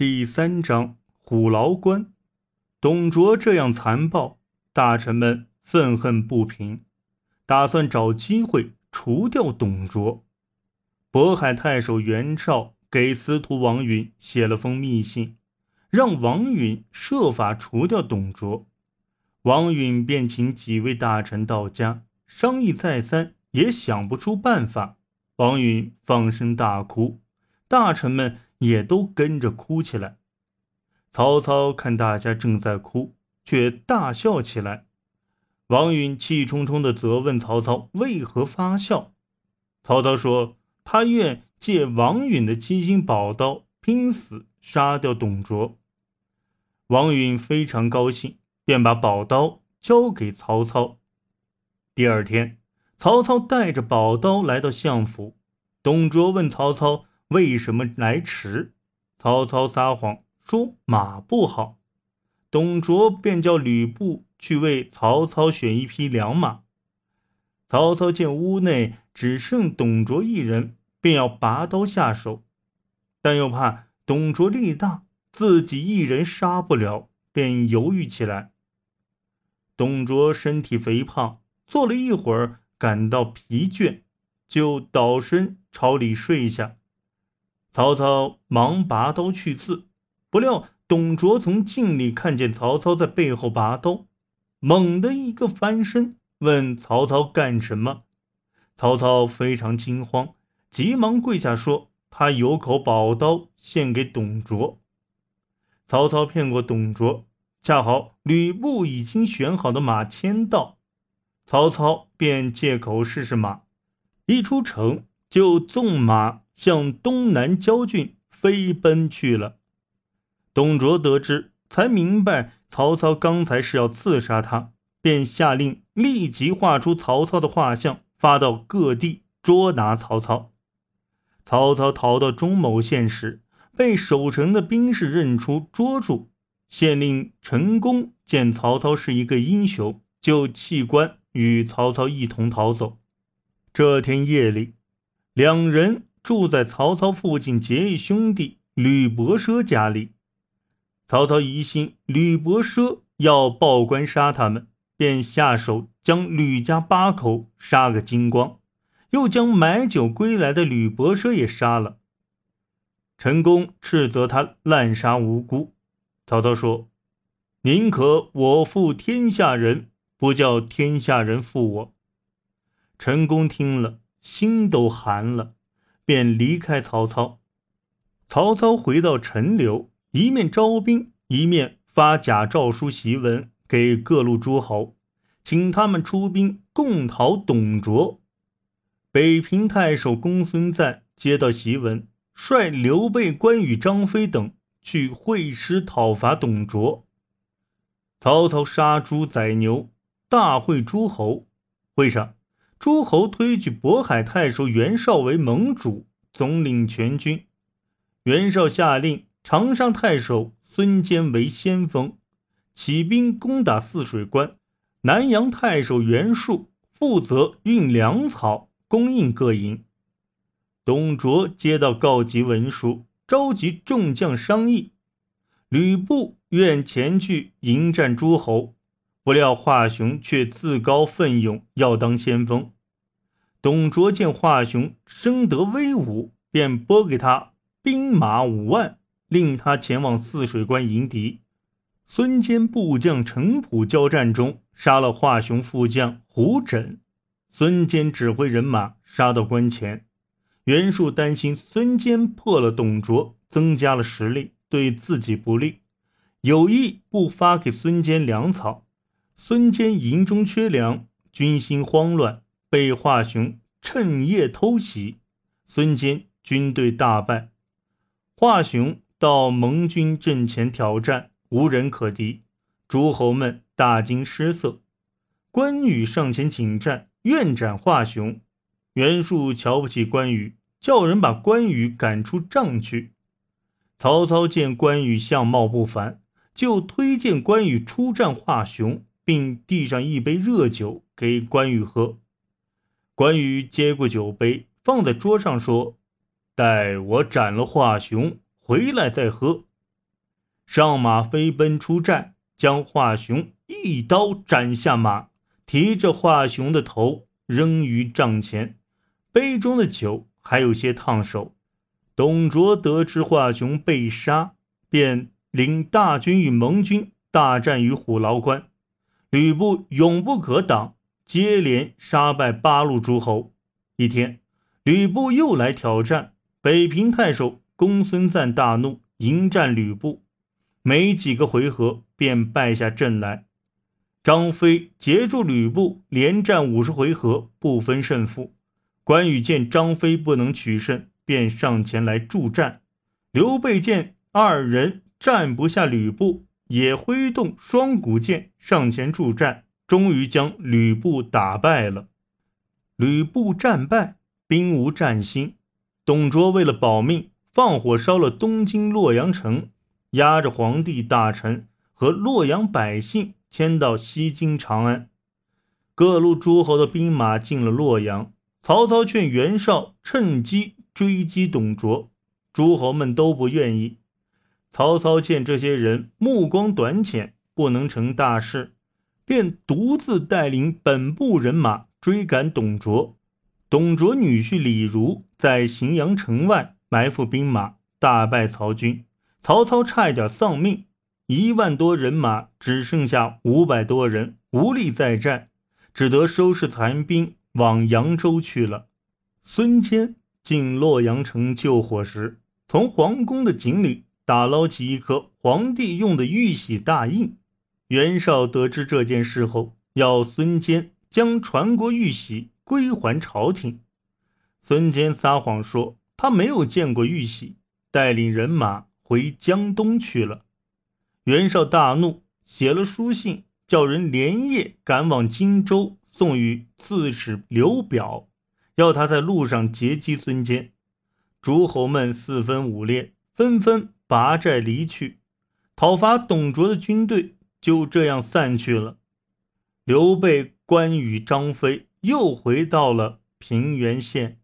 第三章虎牢关，董卓这样残暴，大臣们愤恨不平，打算找机会除掉董卓。渤海太守袁绍给司徒王允写了封密信，让王允设法除掉董卓。王允便请几位大臣到家商议，再三也想不出办法。王允放声大哭，大臣们。也都跟着哭起来。曹操看大家正在哭，却大笑起来。王允气冲冲地责问曹操：“为何发笑？”曹操说：“他愿借王允的七星宝刀，拼死杀掉董卓。”王允非常高兴，便把宝刀交给曹操。第二天，曹操带着宝刀来到相府，董卓问曹操。为什么来迟？曹操撒谎说马不好，董卓便叫吕布去为曹操选一匹良马。曹操见屋内只剩董卓一人，便要拔刀下手，但又怕董卓力大，自己一人杀不了，便犹豫起来。董卓身体肥胖，坐了一会儿，感到疲倦，就倒身朝里睡下。曹操忙拔刀去刺，不料董卓从镜里看见曹操在背后拔刀，猛地一个翻身，问曹操干什么。曹操非常惊慌，急忙跪下说：“他有口宝刀献给董卓。”曹操骗过董卓，恰好吕布已经选好的马牵到，曹操便借口试试马，一出城就纵马。向东南郊郡飞奔去了。董卓得知，才明白曹操刚才是要刺杀他，便下令立即画出曹操的画像，发到各地捉拿曹操。曹操逃到中牟县时，被守城的兵士认出，捉住。县令陈宫见曹操是一个英雄，就弃官与曹操一同逃走。这天夜里，两人。住在曹操附近结义兄弟吕伯奢家里，曹操疑心吕伯奢要报官杀他们，便下手将吕家八口杀个精光，又将买酒归来的吕伯奢也杀了。陈宫斥责他滥杀无辜，曹操说：“宁可我负天下人，不叫天下人负我。”陈宫听了，心都寒了。便离开曹操。曹操回到陈留，一面招兵，一面发假诏书檄文给各路诸侯，请他们出兵共讨董卓。北平太守公孙瓒接到檄文，率刘备、关羽、张飞等去会师讨伐董卓。曹操杀猪宰牛，大会诸侯。会上。诸侯推举渤海太守袁绍为盟主，总领全军。袁绍下令长沙太守孙坚为先锋，起兵攻打泗水关。南阳太守袁术负责运粮草，供应各营。董卓接到告急文书，召集众将商议。吕布愿前去迎战诸侯。不料华雄却自告奋勇要当先锋。董卓见华雄生得威武，便拨给他兵马五万，令他前往泗水关迎敌。孙坚部将程普交战中杀了华雄副将胡轸，孙坚指挥人马杀到关前。袁术担心孙坚破了董卓，增加了实力，对自己不利，有意不发给孙坚粮草。孙坚营中缺粮，军心慌乱，被华雄趁夜偷袭，孙坚军队大败。华雄到盟军阵前挑战，无人可敌，诸侯们大惊失色。关羽上前请战，愿斩华雄。袁术瞧不起关羽，叫人把关羽赶出帐去。曹操见关羽相貌不凡，就推荐关羽出战华雄。并递上一杯热酒给关羽喝。关羽接过酒杯，放在桌上说：“待我斩了华雄回来再喝。”上马飞奔出寨，将华雄一刀斩下马，提着华雄的头扔于帐前，杯中的酒还有些烫手。董卓得知华雄被杀，便领大军与盟军大战于虎牢关，吕布勇不可挡，接连杀败八路诸侯。一天，吕布又来挑战，北平太守公孙瓒大怒，迎战吕布。没几个回合便败下阵来。张飞截住吕布，连战五十回合不分胜负。关羽见张飞不能取胜，便上前来助战。刘备见二人战不下吕布，也挥动双股剑上前助战，终于将吕布打败了。吕布战败，兵无战心。董卓为了保命，放火烧了东京洛阳城。押着皇帝、大臣和洛阳百姓迁到西京长安，各路诸侯的兵马进了洛阳。曹操劝袁绍趁机追击董卓，诸侯们都不愿意。曹操见这些人目光短浅，不能成大事，便独自带领本部人马追赶董卓。董卓女婿李儒在荥阳城外埋伏兵马，大败曹军。曹操差一点丧命，一万多人马只剩下五百多人，无力再战，只得收拾残兵往扬州去了。孙坚进洛阳城救火时，从皇宫的井里打捞起一颗皇帝用的玉玺大印。袁绍得知这件事后，要孙坚将传国玉玺归还朝廷。孙坚撒谎说他没有见过玉玺，带领人马。回江东去了，袁绍大怒，写了书信，叫人连夜赶往荆州，送与刺史刘表，要他在路上截击孙坚。诸侯们四分五裂，纷纷拔寨离去，讨伐董卓的军队就这样散去了。刘备、关羽、张飞又回到了平原县。